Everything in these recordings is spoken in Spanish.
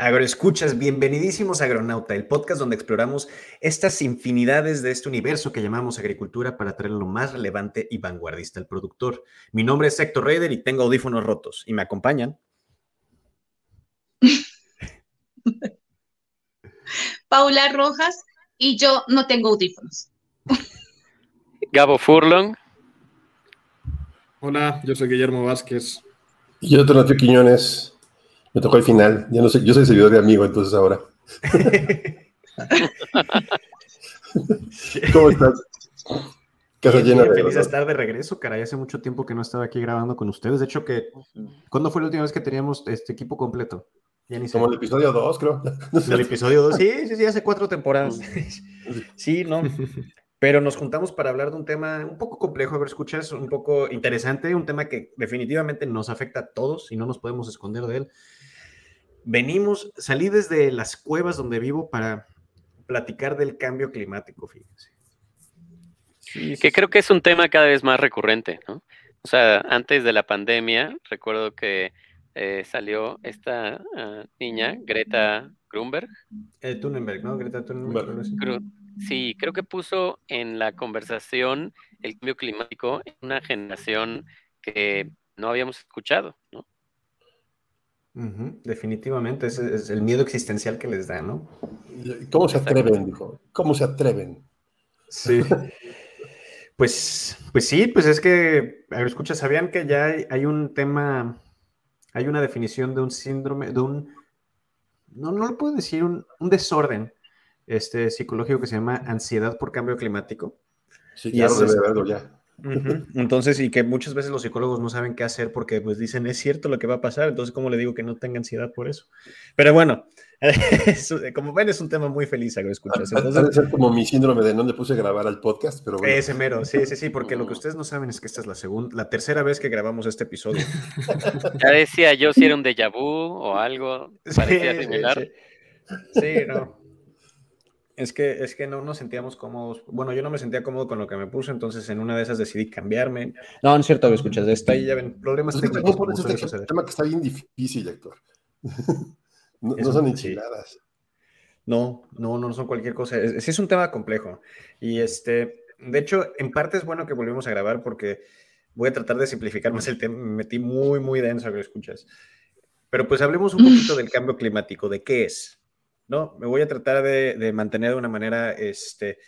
Agroescuchas, bienvenidísimos a Agronauta, el podcast donde exploramos estas infinidades de este universo que llamamos agricultura para traer lo más relevante y vanguardista al productor. Mi nombre es Héctor Raider y tengo audífonos rotos y me acompañan. Paula Rojas y yo no tengo audífonos. Gabo Furlong. Hola, yo soy Guillermo Vázquez. Y yo, Donato Quiñones. Me tocó el final. Ya no sé, yo soy seguidor de amigo, entonces ahora. ¿Cómo estás? Casa llena de. Feliz de estar de regreso, caray. Hace mucho tiempo que no estaba aquí grabando con ustedes. De hecho, que ¿cuándo fue la última vez que teníamos este equipo completo? Ya ni Como el episodio 2, creo. El episodio 2, sí, sí, sí, hace cuatro temporadas. Sí, no. Pero nos juntamos para hablar de un tema un poco complejo, a ver, escuchas, un poco interesante, un tema que definitivamente nos afecta a todos y no nos podemos esconder de él. Venimos, salí desde las cuevas donde vivo para platicar del cambio climático, fíjense. que creo que es un tema cada vez más recurrente, ¿no? O sea, antes de la pandemia, recuerdo que eh, salió esta ah, niña, Greta Grunberg. Eh, Thunberg, ¿no? Greta Thunberg. Sí, creo que puso en la conversación el cambio climático en una generación que no habíamos escuchado, ¿no? Definitivamente, ese es el miedo existencial que les da, ¿no? ¿Cómo se atreven? Dijo. ¿Cómo se atreven? Sí. pues, pues sí, pues es que, escucha, ¿sabían que ya hay, un tema, hay una definición de un síndrome, de un, no, no lo puedo decir, un desorden este psicológico que se llama ansiedad por cambio climático. Sí, claro, debe verlo ya. Entonces, y que muchas veces los psicólogos no saben qué hacer porque pues dicen, es cierto lo que va a pasar, entonces, ¿cómo le digo que no tenga ansiedad por eso? Pero bueno, como ven, es un tema muy feliz, que escuchas. Entonces, ser como mi síndrome de no le puse a grabar al podcast, pero bueno. Ese mero, sí, sí, sí, porque lo que ustedes no saben es que esta es la segunda, la tercera vez que grabamos este episodio. Ya decía yo si era un déjà vu o algo parecía similar. sí, no. Es que, es que no nos sentíamos cómodos. Bueno, yo no me sentía cómodo con lo que me puse, entonces en una de esas decidí cambiarme. No, no es cierto, escuchas, de esta y ya ven, problemas pues técnicos. Es un tema que está bien difícil, Héctor. no, son enchiladas. No, no, no son cualquier cosa. Es, es un tema complejo. Y este, de hecho, en parte es bueno que volvimos a grabar porque voy a tratar de simplificar más el tema. Me metí muy, muy denso, que escuchas. Pero pues hablemos un poquito del cambio climático, de qué es. No, me voy a tratar de, mantener de una manera, este,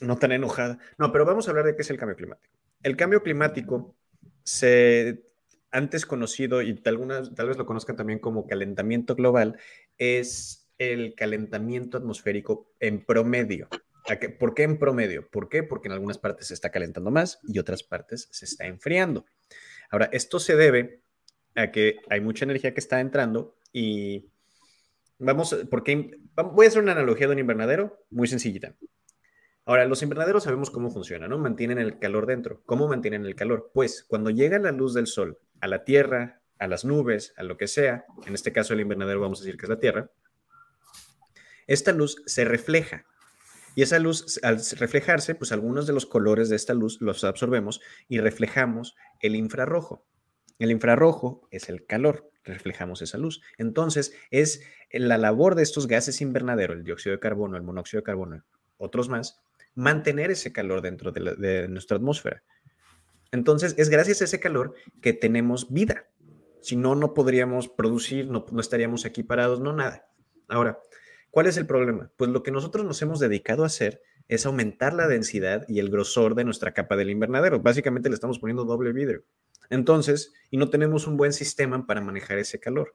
no tan enojada. No, pero vamos a hablar de qué es el cambio climático. El cambio climático se antes conocido y tal, tal vez lo conozcan también como calentamiento global, es el calentamiento atmosférico en promedio. ¿Por qué en promedio? ¿Por qué? Porque en algunas partes se está calentando más y otras partes se está enfriando. Ahora, esto se debe a que hay mucha energía que está entrando y Vamos, porque voy a hacer una analogía de un invernadero muy sencillita. Ahora, los invernaderos sabemos cómo funcionan, ¿no? Mantienen el calor dentro. ¿Cómo mantienen el calor? Pues cuando llega la luz del sol a la tierra, a las nubes, a lo que sea, en este caso el invernadero vamos a decir que es la tierra, esta luz se refleja. Y esa luz, al reflejarse, pues algunos de los colores de esta luz los absorbemos y reflejamos el infrarrojo. El infrarrojo es el calor reflejamos esa luz. Entonces, es la labor de estos gases invernadero, el dióxido de carbono, el monóxido de carbono, otros más, mantener ese calor dentro de, nuestra atmósfera. Entonces, es gracias a ese calor que tenemos vida. Si no, no podríamos producir, no, no estaríamos aquí parados, no nada. Ahora, ¿cuál es el problema? Pues lo que nosotros nos hemos dedicado a hacer es aumentar la densidad y el grosor de nuestra capa del invernadero. Básicamente le estamos poniendo doble vidrio. Entonces, y no tenemos un buen sistema para manejar ese calor.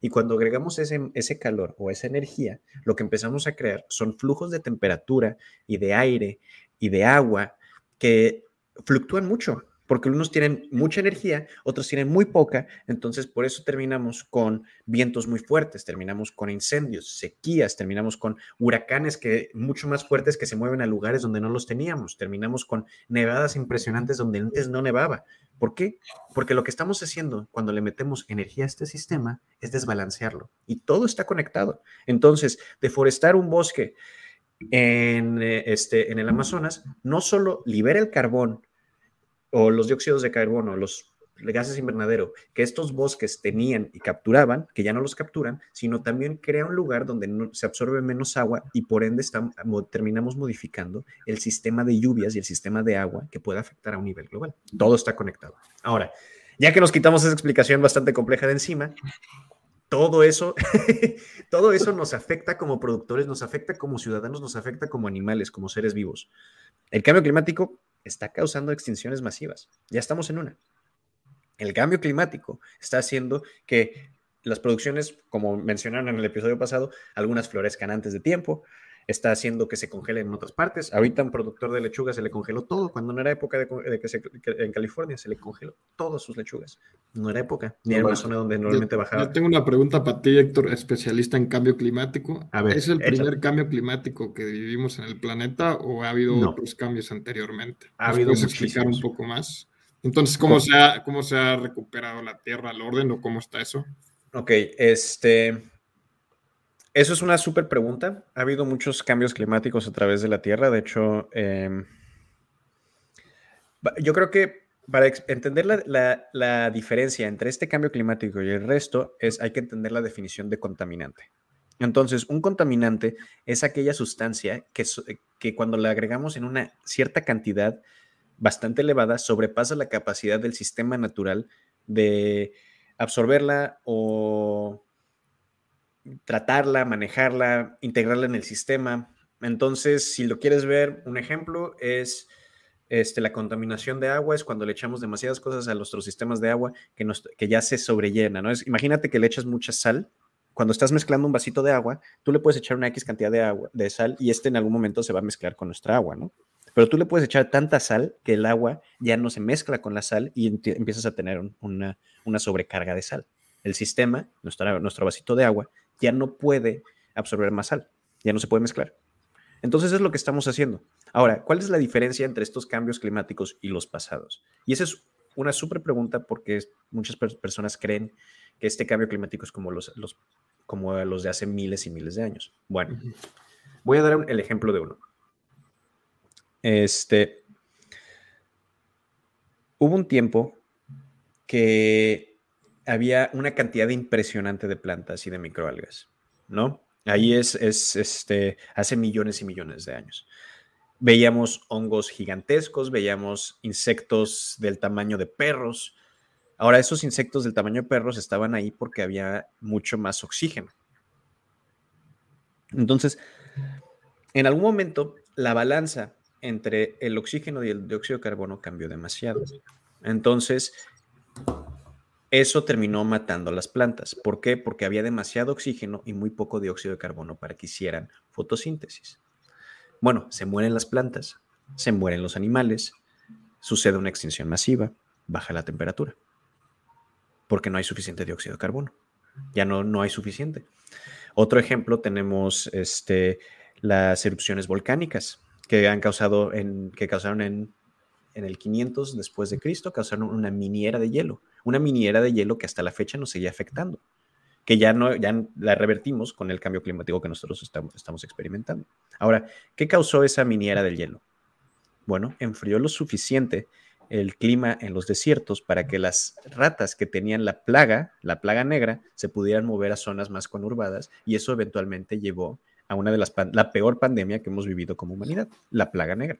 Y cuando agregamos ese, ese calor o esa energía, lo que empezamos a crear son flujos de temperatura y de aire y de agua que fluctúan mucho. Porque unos tienen mucha energía, otros tienen muy poca, entonces por eso terminamos con vientos muy fuertes, terminamos con incendios, sequías, terminamos con huracanes que mucho más fuertes que se mueven a lugares donde no los teníamos, terminamos con nevadas impresionantes donde antes no nevaba. ¿Por qué? Porque lo que estamos haciendo cuando le metemos energía a este sistema es desbalancearlo y todo está conectado. Entonces, deforestar un bosque en, eh, este, en el Amazonas no solo libera el carbón o los dióxidos de carbono, los gases invernadero que estos bosques tenían y capturaban, que ya no los capturan, sino también crea un lugar donde se absorbe menos agua y por ende terminamos modificando el sistema de lluvias y el sistema de agua que puede afectar a un nivel global. Todo está conectado. Ahora, ya que nos quitamos esa explicación bastante compleja de encima, todo eso, todo eso nos afecta como productores, nos afecta como ciudadanos, nos afecta como animales, como seres vivos. El cambio climático está causando extinciones masivas. Ya estamos en una. El cambio climático está haciendo que las producciones, como mencionaron en el episodio pasado, algunas florezcan antes de tiempo, está haciendo que se congelen en otras partes. Ahorita un productor de lechugas se le congeló todo, cuando no era época de, que, en California se le congeló todas sus lechugas. No era época, ni era una zona donde normalmente bajaba. Yo tengo una pregunta para ti, Héctor, especialista en cambio climático. A ver, ¿Es el primer cambio climático que vivimos en el planeta o ha habido otros cambios anteriormente? Ha habido ¿Puedes explicar un poco más? Entonces, ¿cómo se, ha, ¿cómo se ha recuperado la Tierra al orden o cómo está eso? Ok, este, eso es una súper pregunta. Ha habido muchos cambios climáticos a través de la Tierra. De hecho, em, yo creo que para entender la, diferencia entre este cambio climático y el resto, es, hay que entender la definición de contaminante. Entonces, un contaminante es aquella sustancia que, que cuando la agregamos en una cierta cantidad bastante elevada, sobrepasa la capacidad del sistema natural de absorberla o tratarla, manejarla, integrarla en el sistema. Entonces, si lo quieres ver, un ejemplo es este, la contaminación de agua, es cuando le echamos demasiadas cosas a nuestros sistemas de agua que, que ya se sobrellena, ¿no? Es, imagínate que le echas mucha sal. Cuando estás mezclando un vasito de agua, tú le puedes echar una X cantidad de agua, de sal, y este en algún momento se va a mezclar con nuestra agua, ¿no? Pero tú le puedes echar tanta sal que el agua ya no se mezcla con la sal y empiezas a tener una, sobrecarga de sal. El sistema, nuestro vasito de agua, ya no puede absorber más sal, ya no se puede mezclar. Entonces es lo que estamos haciendo. Ahora, ¿cuál es la diferencia entre estos cambios climáticos y los pasados? Y esa es una súper pregunta porque muchas personas creen que este cambio climático es como los, los, como los de hace miles y miles de años. Bueno, voy a dar el ejemplo de uno. Este, hubo un tiempo que había una cantidad impresionante de plantas y de microalgas, ¿no? Ahí es, es este, hace millones y millones de años. Veíamos hongos gigantescos, veíamos insectos del tamaño de perros. Ahora, esos insectos del tamaño de perros estaban ahí porque había mucho más oxígeno. Entonces, en algún momento, la balanza entre el oxígeno y el dióxido de carbono cambió demasiado. Entonces, eso terminó matando las plantas. ¿Por qué? Porque había demasiado oxígeno y muy poco dióxido de carbono para que hicieran fotosíntesis. Bueno, se mueren las plantas, se mueren los animales, sucede una extinción masiva, baja la temperatura, porque no hay suficiente dióxido de carbono. Ya no, no hay suficiente. Otro ejemplo tenemos este, las erupciones volcánicas que han causado en, que causaron en, en el 500 después de Cristo, causaron una miniera de hielo una miniera de hielo que hasta la fecha nos seguía afectando, que ya no ya la revertimos con el cambio climático que nosotros estamos, estamos experimentando. Ahora, ¿qué causó esa miniera del hielo? Bueno, enfrió lo suficiente el clima en los desiertos para que las ratas que tenían la plaga, la plaga negra, se pudieran mover a zonas más conurbadas y eso eventualmente llevó a una de las la peor pandemia que hemos vivido como humanidad, la plaga negra.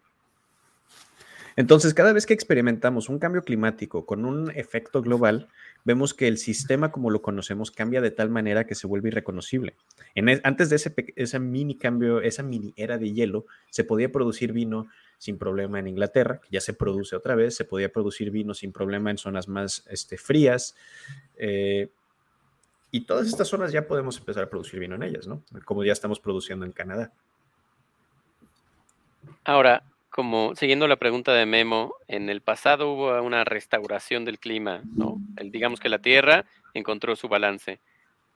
Entonces, cada vez que experimentamos un cambio climático con un efecto global, vemos que el sistema como lo conocemos cambia de tal manera que se vuelve irreconocible. Antes de ese, mini cambio, esa mini era de hielo, se podía producir vino sin problema en Inglaterra, que ya se produce otra vez, se podía producir vino sin problema en zonas más este, frías. Eh, y todas estas zonas ya podemos empezar a producir vino en ellas, ¿no? Como ya estamos produciendo en Canadá. Ahora, como siguiendo la pregunta de Memo, en el pasado hubo una restauración del clima. El, digamos que la Tierra encontró su balance.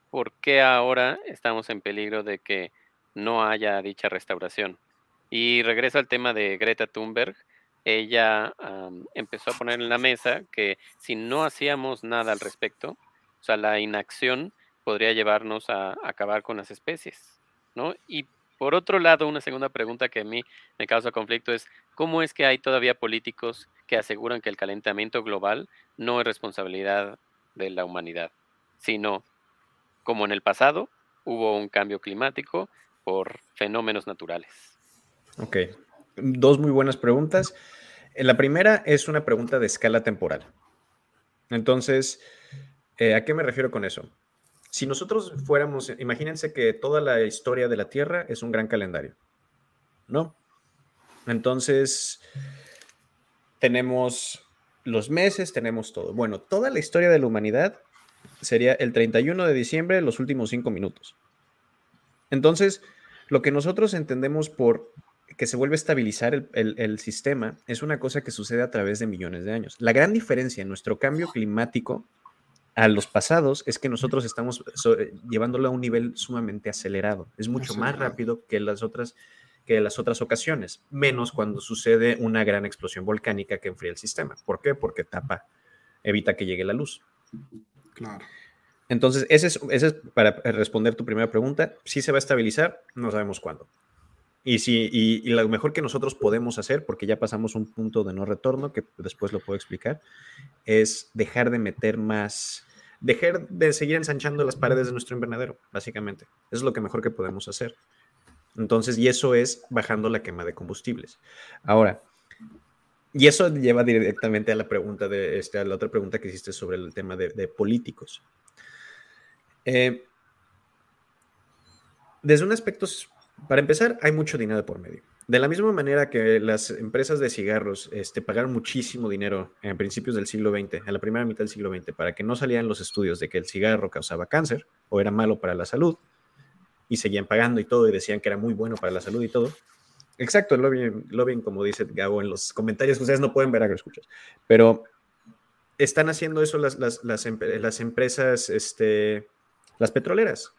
¿Por qué ahora estamos en peligro de que no haya dicha restauración? Y regreso al tema de Greta Thunberg. Ella empezó a poner en la mesa que si no hacíamos nada al respecto, o sea, la inacción podría llevarnos a, acabar con las especies, ¿no? Y por otro lado, una segunda pregunta que a mí me causa conflicto es, ¿cómo es que hay todavía políticos que aseguran que el calentamiento global no es responsabilidad de la humanidad, sino, como en el pasado, hubo un cambio climático por fenómenos naturales? Ok, dos muy buenas preguntas. La primera es una pregunta de escala temporal. Entonces, eh, ¿a qué me refiero con eso? Si nosotros fuéramos, imagínense que toda la historia de la Tierra es un gran calendario, ¿no? Entonces, tenemos los meses, tenemos todo. Bueno, toda la historia de la humanidad sería el 31 de diciembre, los últimos cinco minutos. Entonces, lo que nosotros entendemos por que se vuelve a estabilizar el, el, sistema es una cosa que sucede a través de millones de años. La gran diferencia en nuestro cambio climático a los pasados es que nosotros estamos eh, llevándolo a un nivel sumamente acelerado. Es mucho más rápido que las otras que las otras ocasiones, menos cuando sucede una gran explosión volcánica que enfría el sistema. ¿Por qué? Porque tapa, evita que llegue la luz. Claro. Entonces, ese es, ese es para responder tu primera pregunta. Si se va a estabilizar, no sabemos cuándo. Y, si, y, lo mejor que nosotros podemos hacer, porque ya pasamos un punto de no retorno, que después lo puedo explicar, es dejar de meter más, dejar de seguir ensanchando las paredes de nuestro invernadero, básicamente. Eso es lo que mejor que podemos hacer. Entonces, y eso es bajando la quema de combustibles. Ahora, y eso lleva directamente a la pregunta de, este, a la otra pregunta que hiciste sobre el tema de, políticos. Eh, desde un aspecto para empezar, hay mucho dinero por medio. De la misma manera que las empresas de cigarros este, pagaron muchísimo dinero en principios del siglo XX, a la primera mitad del siglo XX, para que no salieran los estudios de que el cigarro causaba cáncer o era malo para la salud, y seguían pagando y todo, y decían que era muy bueno para la salud y todo. Exacto, lo bien, como dice Gabo en los comentarios, ustedes no pueden ver escuchas, pero están haciendo eso las, las, las, las empresas, este, las petroleras,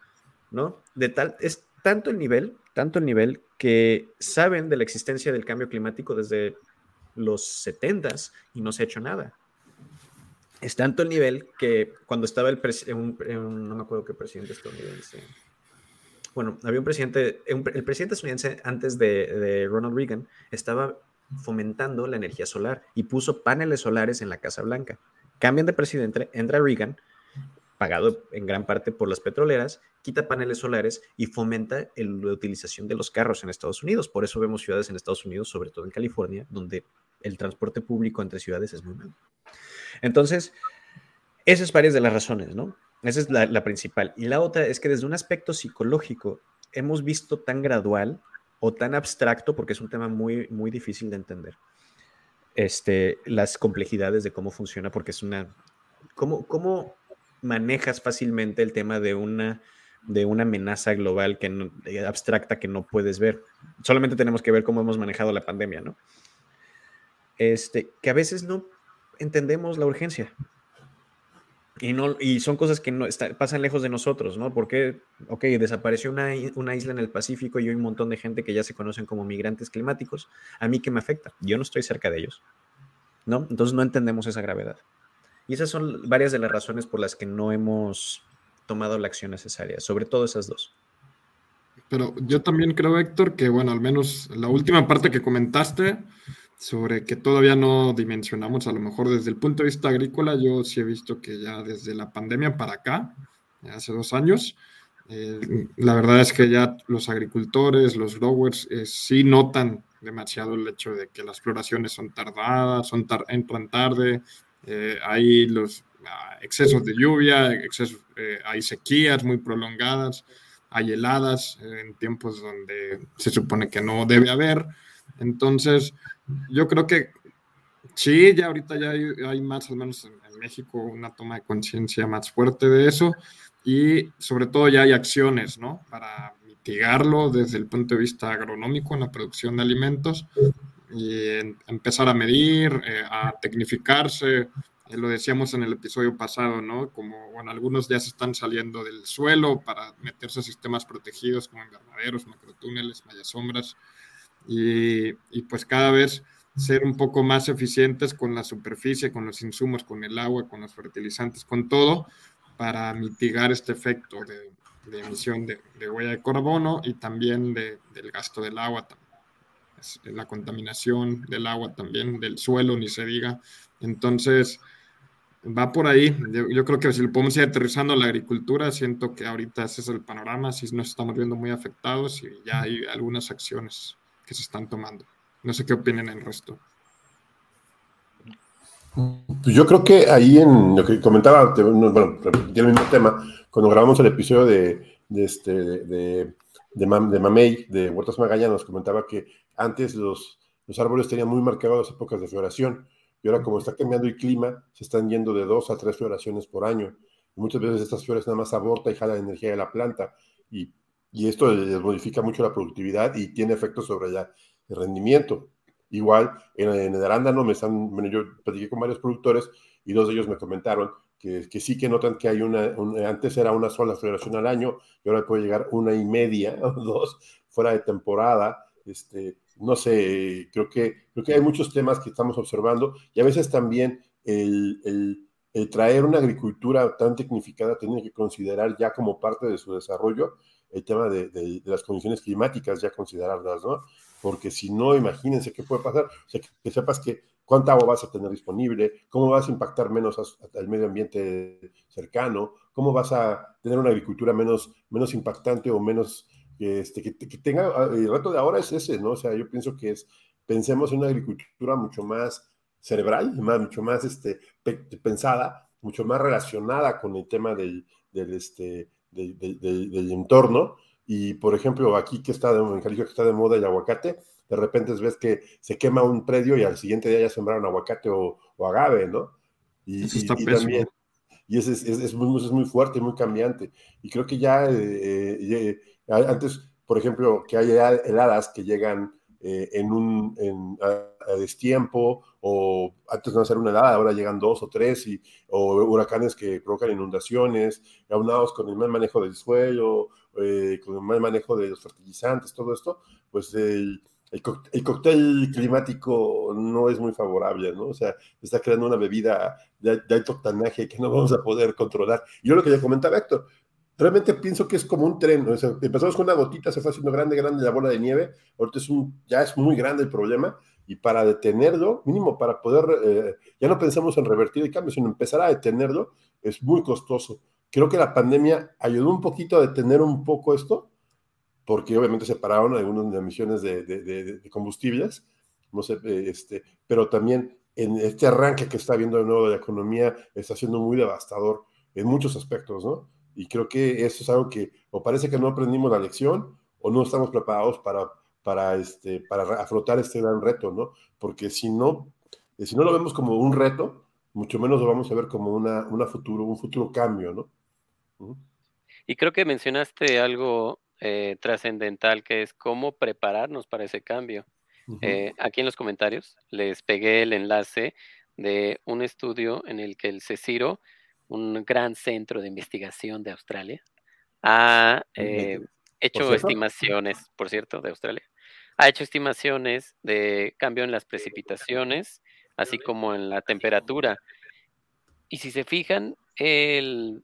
¿no? De tal, es tanto el nivel tanto el nivel que saben de la existencia del cambio climático desde los 70 y no se ha hecho nada. Es tanto el nivel que cuando estaba el presidente, no me acuerdo qué presidente estadounidense, bueno, había un presidente, el presidente estadounidense antes de, Ronald Reagan estaba fomentando la energía solar y puso paneles solares en la Casa Blanca. Cambian de presidente, entra Reagan, pagado en gran parte por las petroleras, quita paneles solares y fomenta la utilización de los carros en Estados Unidos. Por eso vemos ciudades en Estados Unidos, sobre todo en California, donde el transporte público entre ciudades es muy malo. Entonces, esas es varias de las razones, ¿no? Esa es la, principal. Y la otra es que desde un aspecto psicológico hemos visto tan gradual o tan abstracto, porque es un tema muy, muy difícil de entender, este, las complejidades de cómo funciona, porque es una... ¿Cómo, cómo manejas fácilmente el tema de una de una amenaza global que eh, abstracta que no puedes ver. Solamente tenemos que ver cómo hemos manejado la pandemia, ¿no? Este, que a veces no entendemos la urgencia. Y, no, y son cosas que no pasan lejos de nosotros, ¿no? Porque, ok, desapareció una, una, isla en el Pacífico y hay un montón de gente que ya se conocen como migrantes climáticos. ¿A mí qué me afecta? Yo no estoy cerca de ellos, ¿no? Entonces no entendemos esa gravedad. Y esas son varias de las razones por las que no hemos tomado la acción necesaria, sobre todo esas dos. Pero yo también creo, Héctor, que bueno, al menos la última parte que comentaste sobre que todavía no dimensionamos, a lo mejor desde el punto de vista agrícola, yo sí he visto que ya desde la pandemia para acá, hace dos años, eh, la verdad es que ya los agricultores, los growers, eh, sí notan demasiado el hecho de que las floraciones son tardadas, son entran tarde, eh, hay los ah, excesos de lluvia, eh, hay sequías muy prolongadas, hay heladas en tiempos donde se supone que no debe haber. Entonces, yo creo que sí, ya ahorita ya hay, más, al menos en, México, una toma de conciencia más fuerte de eso y sobre todo ya hay acciones, ¿no? Para mitigarlo desde el punto de vista agronómico en la producción de alimentos y empezar a medir, eh, a tecnificarse. Eh, lo decíamos en el episodio pasado, ¿no? Como, bueno, algunos ya se están saliendo del suelo para meterse a sistemas protegidos como invernaderos, macrotúneles, sombras y, y pues cada vez ser un poco más eficientes con la superficie, con los insumos, con el agua, con los fertilizantes, con todo, para mitigar este efecto de, emisión de, huella de carbono y también del gasto del agua, la contaminación del agua también, del suelo, ni se diga. Entonces, va por ahí. Yo, creo que si lo podemos ir aterrizando a la agricultura, siento que ahorita ese es el panorama, si nos estamos viendo muy afectados y ya hay algunas acciones que se están tomando. No sé qué opinan el resto. Pues yo creo que ahí en lo que comentaba, bueno, el mismo tema, cuando grabamos el episodio de, este, de, Mamey, de Huertas Magallanes, comentaba que antes los, los árboles tenían muy marcadas las épocas de floración, y ahora como está cambiando el clima, se están yendo de dos a tres floraciones por año. Y muchas veces estas flores nada más aborta y jala la energía de la planta, y, y esto les modifica mucho la productividad y tiene efectos sobre de rendimiento. Igual, en, el arándano me están, bueno, yo platiqué con varios productores y dos de ellos me comentaron que, sí que notan que hay una, antes era una sola floración al año y ahora puede llegar una y media o dos fuera de temporada. Este, no sé, creo que, creo que hay muchos temas que estamos observando y a veces también el, el, traer una agricultura tan tecnificada tiene que considerar ya como parte de su desarrollo el tema de, las condiciones climáticas, ya considerarlas, ¿no? porque si no, imagínense qué puede pasar. O sea, que, sepas que cuánta agua vas a tener disponible, cómo vas a impactar menos al medio ambiente cercano, cómo vas a tener una agricultura menos, menos impactante o menos este, que, tenga, ah, el reto de ahora es ese, ¿no? O sea, yo pienso que es, pensemos en una agricultura mucho más cerebral, más, mucho más este, pensada, mucho más relacionada con el tema del, del, este, del, del entorno, y por ejemplo, aquí que está de, en Jalisco que está de moda el aguacate, de repente ves que se quema un predio y al siguiente día ya sembraron aguacate o, agave, ¿no? Y, Eso está y, también, y es, es, es, muy, es, muy, fuerte, muy cambiante. Y creo que ya eh, eh, antes, por ejemplo, que hay heladas que llegan eh, en un en, a, destiempo, o antes no hacer una helada, ahora llegan dos o tres, y, o huracanes que provocan inundaciones, aunados con el mal manejo del suelo, eh, con el mal manejo de los fertilizantes, todo esto, pues el, el, cóctel climático no es muy favorable, ¿no? O sea, está creando una bebida de, de alto octanaje que no vamos a poder controlar. Yo lo que ya comentaba Héctor, realmente pienso que es como un tren. O sea, empezamos con una gotita, se fue haciendo grande, grande la bola de nieve. Ahorita es un, ya es muy grande el problema. Y para detenerlo, mínimo para poder, eh, ya no pensamos en revertir el cambio, sino empezar a detenerlo, es muy costoso. Creo que la pandemia ayudó un poquito a detener un poco esto, porque obviamente se pararon algunas emisiones de, de, de, combustibles, no sé, eh, este, pero también en este arranque que está habiendo de nuevo de la economía está siendo muy devastador en muchos aspectos, ¿no? Y creo que eso es algo que o parece que no aprendimos la lección o no estamos preparados para, para, este, para afrontar este gran reto, ¿no? Porque si no, eh, si no lo vemos como un reto, mucho menos lo vamos a ver como una, una futuro, un futuro cambio, ¿no? Y creo que mencionaste algo eh, trascendental que es cómo prepararnos para ese cambio. Eh, aquí en los comentarios les pegué el enlace de un estudio en el que el CECIRO un gran centro de investigación de Australia, ha eh, hecho estimaciones, por cierto, de Australia, ha hecho estimaciones de cambio en las precipitaciones, así como en la temperatura. Y si se fijan, el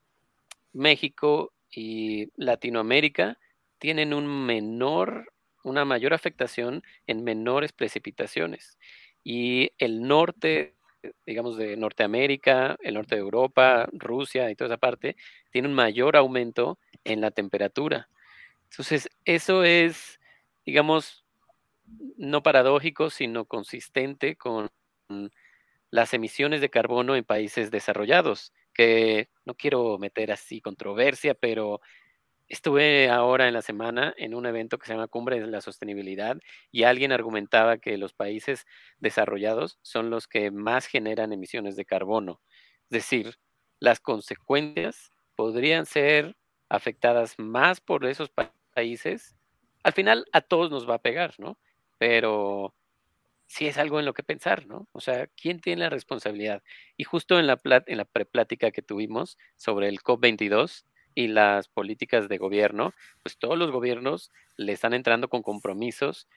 México y Latinoamérica tienen un menor, una mayor afectación en menores precipitaciones. Y el norte digamos, de Norteamérica, el norte de Europa, Rusia y toda esa parte, tiene un mayor aumento en la temperatura. Entonces, eso es, digamos, no paradójico, sino consistente con las emisiones de carbono en países desarrollados, que no quiero meter así controversia, pero Estuve ahora en la semana en un evento que se llama Cumbre de la Sostenibilidad y alguien argumentaba que los países desarrollados son los que más generan emisiones de carbono. Es decir, las consecuencias podrían ser afectadas más por esos países. Al final a todos nos va a pegar, ¿no? Pero sí es algo en lo que pensar, ¿no? O sea, ¿quién tiene la responsabilidad? Y justo en la, en la preplática que tuvimos sobre el COP22 y las políticas de gobierno, pues todos los gobiernos le están entrando con compromisos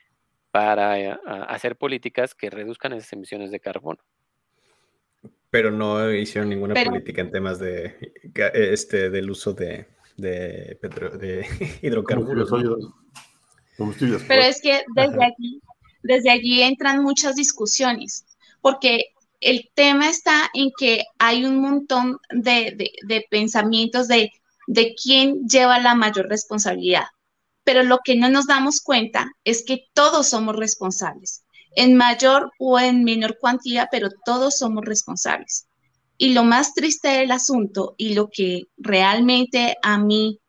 para eh, hacer políticas que reduzcan esas emisiones de carbono. Pero no hicieron ninguna política en temas de este del uso de, de, de hidrocarburos. Pero es que desde aquí, desde allí entran muchas discusiones, porque el tema está en que hay un montón de, de pensamientos de, de quién lleva la mayor responsabilidad. Pero lo que no nos damos cuenta es que todos somos responsables, en mayor o en menor cuantía, pero todos somos responsables. Y lo más triste del asunto y lo que realmente a mí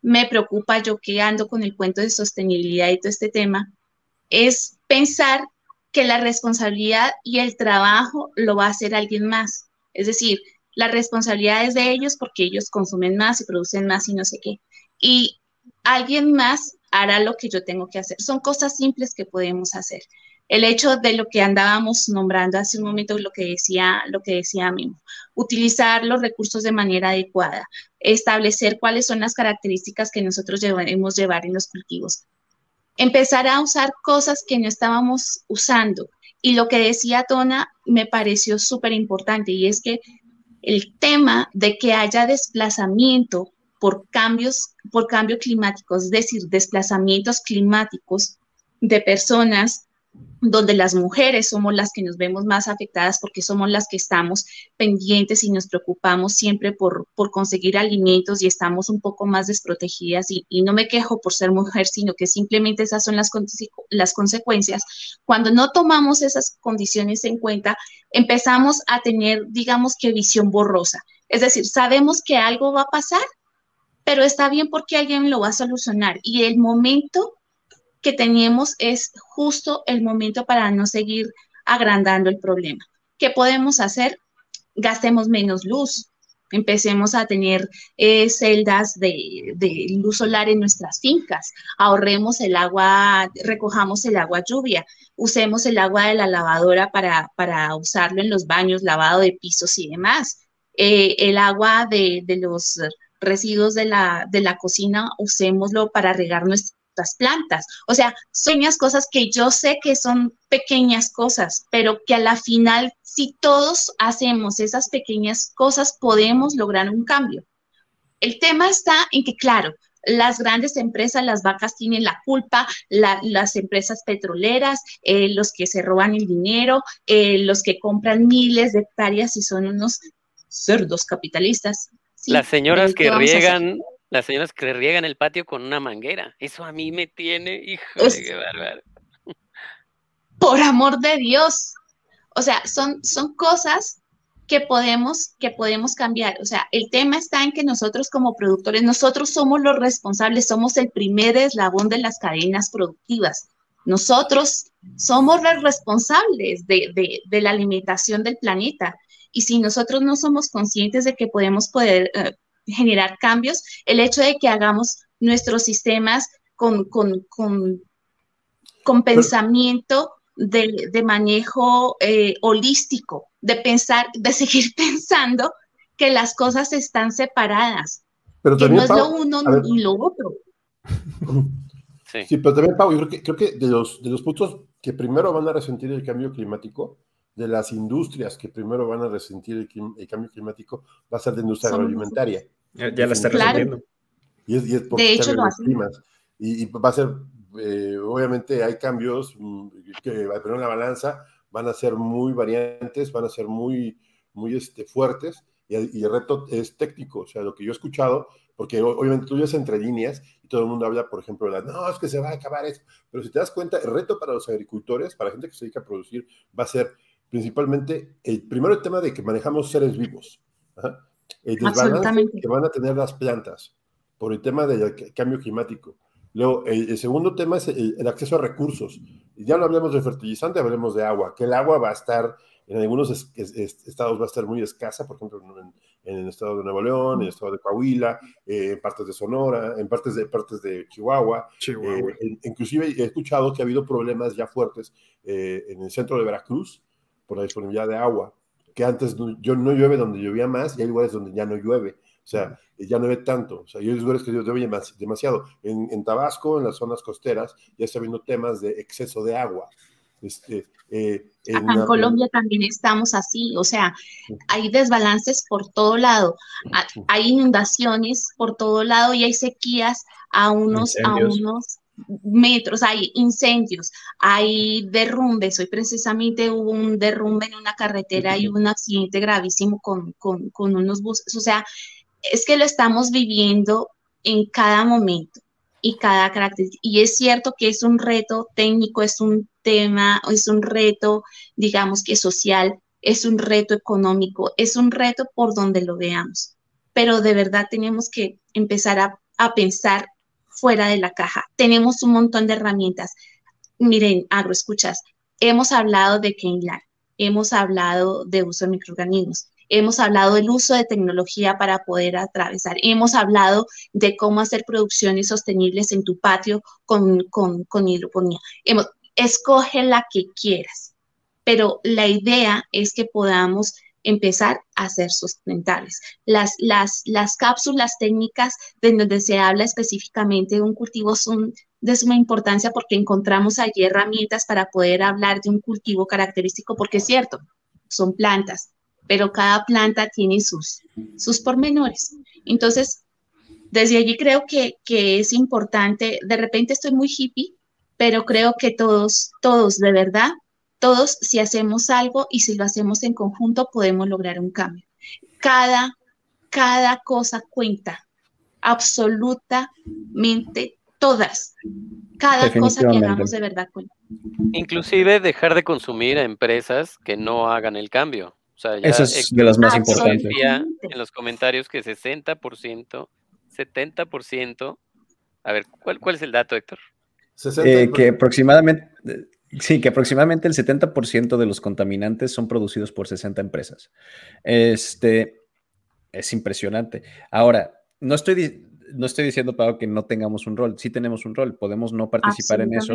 me preocupa, yo que ando con el cuento de sostenibilidad y todo este tema, es pensar que la responsabilidad y el trabajo lo va a hacer alguien más. Es decir, la responsabilidad es de ellos porque ellos consumen más y producen más y no sé qué. Y alguien más hará lo que yo tengo que hacer. Son cosas simples que podemos hacer. El hecho de lo que andábamos nombrando hace un momento, lo que decía, lo que decía Mimo, utilizar los recursos de manera adecuada, establecer cuáles son las características que nosotros debemos llevar en los cultivos, empezar a usar cosas que no estábamos usando. Y lo que decía Tona me pareció súper importante y es que el tema de que haya desplazamiento por cambios, por cambio climático, es decir, desplazamientos climáticos de personas donde las mujeres somos las que nos vemos más afectadas porque somos las que estamos pendientes y nos preocupamos siempre por, por conseguir alimentos y estamos un poco más desprotegidas y, no me quejo por ser mujer, sino que simplemente esas son las, las consecuencias. Cuando no tomamos esas condiciones en cuenta, empezamos a tener, digamos que visión borrosa. Es decir, sabemos que algo va a pasar, pero está bien porque alguien lo va a solucionar y el momento que tenemos es justo el momento para no seguir agrandando el problema. ¿Qué podemos hacer? Gastemos menos luz, empecemos a tener eh, celdas de, luz solar en nuestras fincas, ahorremos el agua, recojamos el agua lluvia, usemos el agua de la lavadora para, para usarlo en los baños, lavado de pisos y demás. Eh, el agua de, los residuos de la, de la cocina, usémoslo para regar nuestra las plantas. O sea, son cosas que yo sé que son pequeñas cosas, pero que a la final, si todos hacemos esas pequeñas cosas, podemos lograr un cambio. El tema está en que, claro, las grandes empresas, las vacas tienen la culpa, las empresas petroleras, eh, los que se roban el dinero, eh, los que compran miles de hectáreas y son unos cerdos capitalistas. las señoras que riegan las señoras que riegan el patio con una manguera. Eso a mí me tiene, hijo qué bárbaro. Por amor de Dios. O sea, son, son cosas que podemos, que podemos cambiar. O sea, el tema está en que nosotros como productores, nosotros somos los responsables, somos el primer eslabón de las cadenas productivas. Nosotros somos los responsables de, de, la alimentación del planeta. Y si nosotros no somos conscientes de que podemos poder, eh, generar cambios, el hecho de que hagamos nuestros sistemas con, con, con, pensamiento de, manejo eh, holístico, de pensar, de seguir pensando que las cosas están separadas, pero que no es lo uno ni lo otro. Sí. pero también, Pau, yo creo que, creo que de, los, de los puntos que primero van a resentir el cambio climático, de las industrias que primero van a resentir el, cambio climático va a ser la industria agroalimentaria. Ya, la está resentiendo. Y es, y es de hecho, lo climas. Y, va a ser, eh, obviamente hay cambios mm, que pero en la balanza van a ser muy variantes, van a ser muy, muy este, fuertes y, y, el reto es técnico, o sea, lo que yo he escuchado, porque obviamente tú ves entre líneas y todo el mundo habla, por ejemplo, de la, no, es que se va a acabar eso, pero si te das cuenta, el reto para los agricultores, para la gente que se dedica a producir, va a ser principalmente el primero el tema de que manejamos seres vivos. El desbalance que van a tener las plantas por el tema del cambio climático. Luego, el, segundo tema es el, acceso a recursos. Ya no hablemos de fertilizante, hablemos de agua, que el agua va a estar en algunos estados va a estar muy escasa, por ejemplo, en, el estado de Nuevo León, en el estado de Coahuila, eh, en partes de Sonora, en partes de, partes de Chihuahua. Eh, inclusive he escuchado que ha habido problemas ya fuertes eh, en el centro de Veracruz por la disponibilidad de agua, que antes no, yo, no llueve donde llovía más y hay lugares donde ya no llueve. O sea, ya no llueve tanto. O sea, hay lugares que llueve demasiado. En, en Tabasco, en las zonas costeras, ya está habiendo temas de exceso de agua. Este, eh, en, Colombia también estamos así, o sea, hay desbalances por todo lado, hay inundaciones por todo lado y hay sequías a unos, a unos metros, hay incendios, hay derrumbes. Hoy precisamente hubo un derrumbe en una carretera y un accidente gravísimo con, con, con unos buses. O sea, es que lo estamos viviendo en cada momento y cada característica. Y es cierto que es un reto técnico, es un tema, es un reto, digamos que social, es un reto económico, es un reto por donde lo veamos. Pero de verdad tenemos que empezar a, pensar fuera de la caja. Tenemos un montón de herramientas. Miren, agroescuchas, hemos hablado de Keyline, hemos hablado de uso de microorganismos, hemos hablado del uso de tecnología para poder atravesar, hemos hablado de cómo hacer producciones sostenibles en tu patio con, con, hidroponía. escoge la que quieras, pero la idea es que podamos empezar a ser sustentables. Las, las, las cápsulas técnicas de donde se habla específicamente de un cultivo son de suma importancia porque encontramos allí herramientas para poder hablar de un cultivo característico, porque es cierto, son plantas, pero cada planta tiene sus, sus pormenores. Entonces, desde allí creo que, que es importante, de repente estoy muy hippie, pero creo que todos, todos de verdad, todos si hacemos algo y si lo hacemos en conjunto podemos lograr un cambio. Cada, cada cosa cuenta, absolutamente todas. Cada cosa que hagamos de verdad cuenta. Inclusive dejar de consumir a empresas que no hagan el cambio. Eso es de las más importantes. En los comentarios que 60%, 70%. A ver, ¿cuál, cuál es el dato, Héctor? Eh, que aproximadamente, sí, que aproximadamente el 70% de los contaminantes son producidos por 60 empresas. Este es impresionante. Ahora, no estoy, no estoy diciendo, Pau, que no tengamos un rol. Sí tenemos un rol, podemos no participar en eso.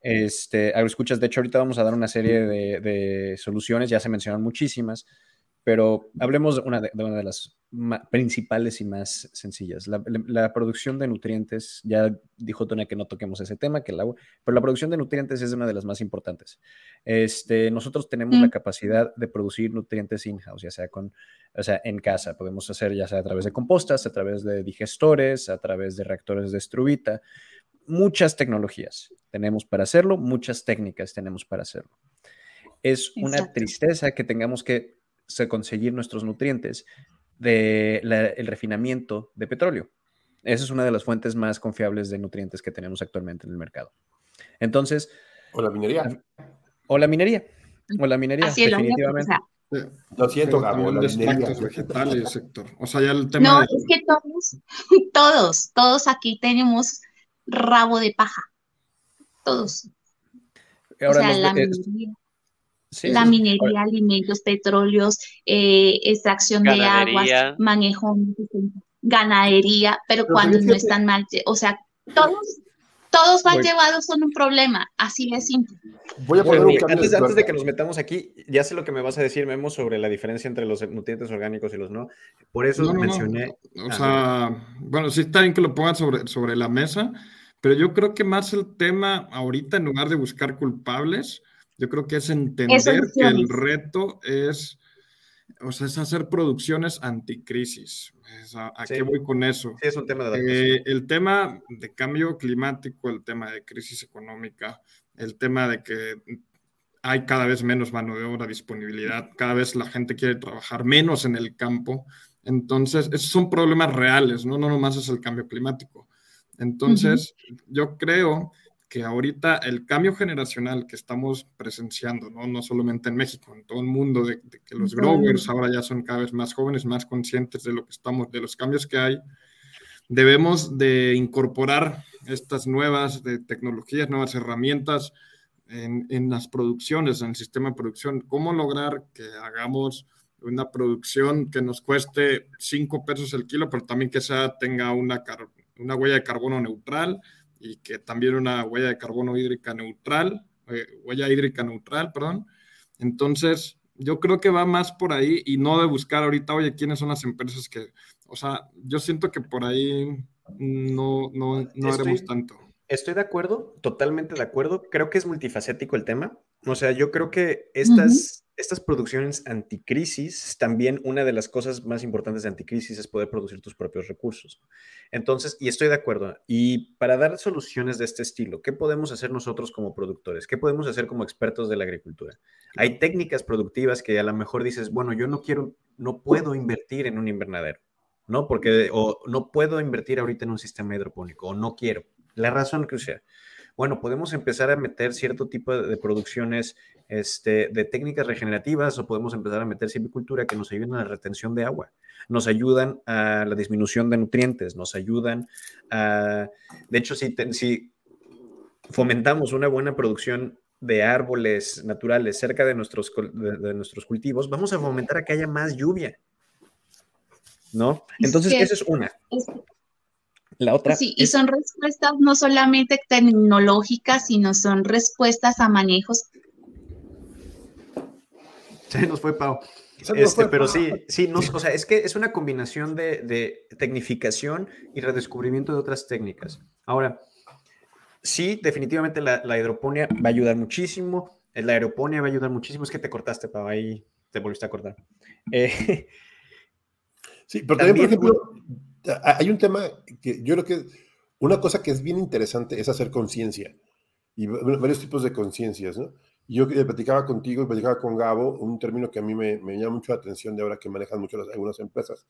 Este, escuchas, de hecho, ahorita vamos a dar una serie de, soluciones, ya se mencionan muchísimas, pero hablemos de una de, una de las principales y más sencillas. La, producción de nutrientes, ya dijo Tonia que no toquemos ese tema, que el agua, pero la producción de nutrientes es una de las más importantes. Este, nosotros tenemos la mm. capacidad de producir nutrientes in-house, ya sea con, o sea, en casa. Podemos hacer ya sea a través de compostas, a través de digestores, a través de reactores de estrubita. Muchas tecnologías tenemos para hacerlo, muchas técnicas tenemos para hacerlo. Es una tristeza que tengamos que conseguir nuestros nutrientes del refinamiento de petróleo. Esa es una de las fuentes más confiables de nutrientes que tenemos actualmente en el mercado. Entonces. O la minería. O la minería. O la minería, definitivamente. Lo siento, Gabo, la minería. vegetales, sector. O sea, ya el tema. No, es que todos, todos, todos aquí tenemos rabo de paja. Todos. o sea, la minería la minería, alimentos, petróleos, eh, extracción de aguas, manejo, ganadería, pero, cuando no están mal, o sea, todos, todos van llevados son un problema, así de simple. Voy a poner un antes, de, antes de que nos metamos aquí, ya sé lo que me vas a decir, Memo, sobre la diferencia entre los nutrientes orgánicos y los no. Por eso mencioné. O sea, bueno, sí está bien que lo pongan sobre, sobre la mesa, pero yo creo que más el tema ahorita, en lugar de buscar culpables, yo creo que es entender que el reto es, o sea, es hacer producciones anticrisis. ¿A, qué voy con eso? Sí, es un tema de eh, El tema de cambio climático, el tema de crisis económica, el tema de que hay cada vez menos mano de obra, disponibilidad, cada vez la gente quiere trabajar menos en el campo. Entonces, esos son problemas reales, no, no nomás es el cambio climático. Entonces, yo creo que ahorita el cambio generacional que estamos presenciando, ¿no? no solamente en México, en todo el mundo, de, que los growers ahora ya son cada vez más jóvenes, más conscientes de lo que estamos, de los cambios que hay, debemos de incorporar estas nuevas de tecnologías, nuevas herramientas, en, en, las producciones, en el sistema de producción. ¿Cómo lograr que hagamos una producción que nos cueste 5 pesos el kilo, pero también que sea, tenga una, una huella de carbono neutral y que también una huella de carbono hídrica neutral, eh, huella hídrica neutral, perdón. Entonces, yo creo que va más por ahí y no de buscar ahorita, oye, quiénes son las empresas que, o sea, yo siento que por ahí no, no, no haremos tanto. Estoy de acuerdo, totalmente de acuerdo. Creo que es multifacético el tema. O sea, yo creo que estas, estas producciones anticrisis, también una de las cosas más importantes de anticrisis es poder producir tus propios recursos. Entonces, y estoy de acuerdo. Y para dar soluciones de este estilo, ¿qué podemos hacer nosotros como productores? ¿Qué podemos hacer como expertos de la agricultura? Hay técnicas productivas que a lo mejor dices, bueno, yo no quiero, no puedo invertir en un invernadero, ¿no? Porque, o no puedo invertir ahorita en un sistema hidropónico, o no quiero la razón que sea. Bueno, podemos empezar a meter cierto tipo de, producciones este, de técnicas regenerativas o podemos empezar a meter silvicultura que nos ayuden a la retención de agua, nos ayudan a la disminución de nutrientes, nos ayudan a... De hecho, si, si fomentamos una buena producción de árboles naturales cerca de nuestros, de, nuestros cultivos, vamos a fomentar a que haya más lluvia. ¿No? Entonces, esa es una. La otra. Sí, y son respuestas no solamente tecnológicas, sino son respuestas a manejos. Se nos fue Pau. Este, pero sí, sí, no, o sea, es que es una combinación de, tecnificación y redescubrimiento de otras técnicas. Ahora, sí, definitivamente la, hidroponía va a ayudar muchísimo. La aeroponía va a ayudar muchísimo. Es que te cortaste, Pau, ahí te volviste a cortar. Eh, sí, pero también, por ejemplo, hay un tema que yo creo que una cosa que es bien interesante es hacer conciencia y varios tipos de conciencias, ¿no? Yo platicaba contigo y platicaba con Gabo un término que a mí me, me llama mucho la atención de ahora que manejan mucho las, algunas empresas.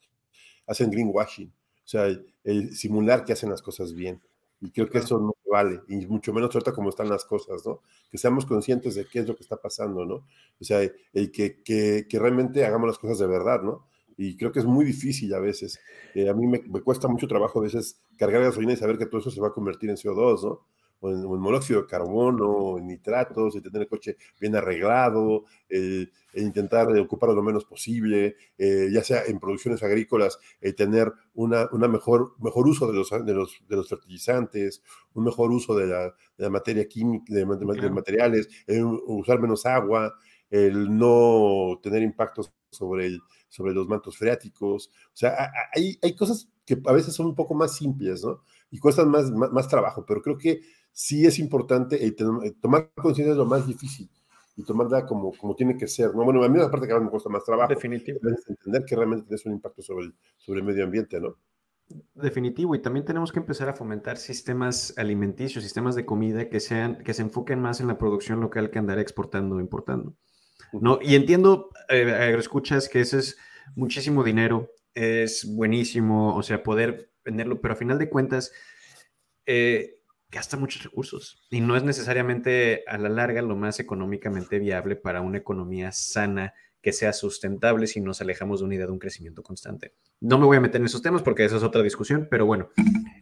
Hacen greenwashing, o sea, el, simular que hacen las cosas bien. Y creo que eso no vale, y mucho menos ahorita como están las cosas, ¿no? Que seamos conscientes de qué es lo que está pasando, ¿no? O sea, el que, que, que realmente hagamos las cosas de verdad, ¿no? Y creo que es muy difícil a veces. Eh, a mí me, cuesta mucho trabajo a veces cargar gasolina y saber que todo eso se va a convertir en CO2, ¿no? O en, monóxido de carbono, en nitratos, en tener el coche bien arreglado, eh, e intentar ocupar lo menos posible, eh, ya sea en producciones agrícolas, tener una, una, mejor, mejor uso de los, de, los, de los fertilizantes, un mejor uso de la, de la materia química, de, de materiales, usar menos agua, el no tener impactos sobre el, sobre los mantos freáticos. O sea, hay, hay cosas que a veces son un poco más simples, ¿no? Y cuestan más, más, trabajo, pero creo que sí es importante eh, tomar conciencia de lo más difícil y tomarla como, como tiene que ser, ¿no? Bueno, a mí la parte que me cuesta más trabajo. Definitivo. Es entender que realmente es un impacto sobre el, sobre el medio ambiente, ¿no? Definitivo, y también tenemos que empezar a fomentar sistemas alimenticios, sistemas de comida que sean, que se enfoquen más en la producción local que andar exportando o importando. ¿No? Y entiendo, eh, escuchas que ese es muchísimo dinero, es buenísimo, o sea, poder venderlo, pero a final de cuentas, eh, gasta muchos recursos y no es necesariamente a la larga lo más económicamente viable para una economía sana que sea sustentable si nos alejamos de una idea de un crecimiento constante. No me voy a meter en esos temas porque esa es otra discusión, pero bueno,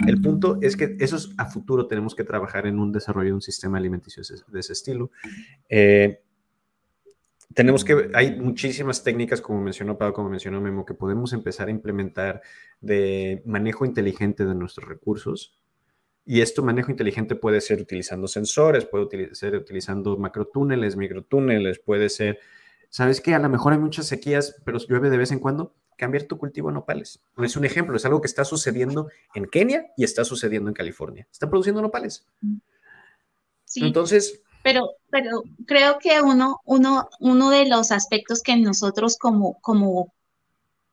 el punto es que eso es a futuro tenemos que trabajar en un desarrollo de un sistema alimenticio de ese, estilo. Eh, tenemos que, hay muchísimas técnicas, como mencionó Pablo, como mencionó Memo, que podemos empezar a implementar de manejo inteligente de nuestros recursos. Y esto manejo inteligente puede ser utilizando sensores, puede ser utilizando macrotúneles, microtúneles, puede ser, ¿sabes qué? A lo mejor hay muchas sequías, pero llueve de vez en cuando. Cambiar tu cultivo a nopales. Es un ejemplo, es algo que está sucediendo en Kenia y está sucediendo en California. Están produciendo nopales. Sí. Entonces, pero, pero creo que uno, uno, uno de los aspectos que nosotros como, como,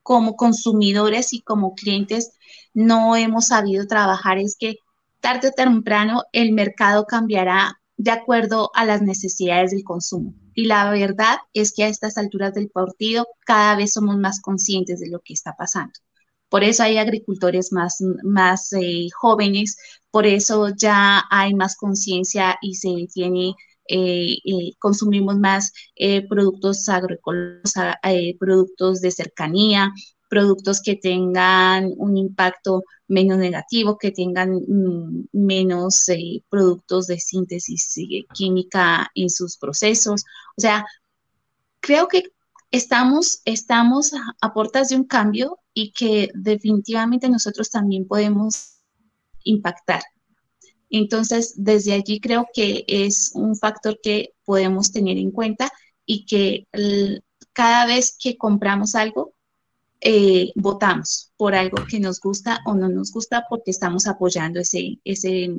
como consumidores y como clientes no hemos sabido trabajar es que tarde o temprano el mercado cambiará de acuerdo a las necesidades del consumo. Y la verdad es que a estas alturas del partido cada vez somos más conscientes de lo que está pasando. Por eso hay agricultores más, más eh, jóvenes, por eso ya hay más conciencia y se tiene, eh, eh, consumimos más productos agroecológicos, productos de cercanía, productos que tengan un impacto menos negativo, que tengan mm, menos eh, productos de síntesis eh, química en sus procesos. O sea, creo que estamos, estamos a puertas de un cambio y que definitivamente nosotros también podemos impactar. Entonces, desde allí creo que es un factor que podemos tener en cuenta y que cada vez que compramos algo, eh, votamos por algo que nos gusta o no nos gusta porque estamos apoyando ese, ese,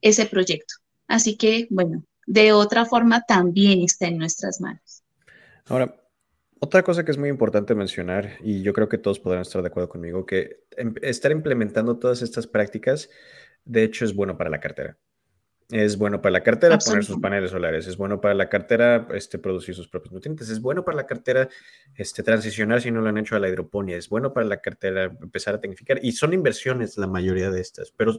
ese proyecto. Así que, bueno, de otra forma también está en nuestras manos. Ahora, otra cosa que es muy importante mencionar, y yo creo que todos podrán estar de acuerdo conmigo, que em, estar implementando todas estas prácticas, de hecho, es bueno para la cartera. Es bueno para la cartera poner sus paneles solares, es bueno para la cartera este, producir sus propios nutrientes, es bueno para la cartera este, transicionar si no lo han hecho a la hidroponía, es bueno para la cartera empezar a tecnificar, y son inversiones la mayoría de estas, pero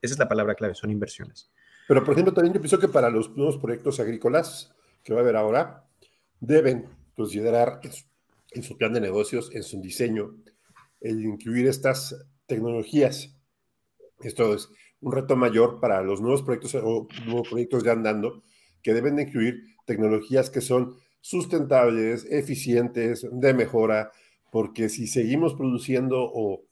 esa es la palabra clave, son inversiones. Pero, por ejemplo, también yo pienso que para los nuevos proyectos agrícolas que va a haber ahora, deben considerar en su, plan de negocios, en su diseño, el incluir estas tecnologías. Esto es un reto mayor para los nuevos proyectos o nuevos proyectos ya andando, que deben de incluir tecnologías que son sustentables, eficientes, de mejora, porque si seguimos produciendo o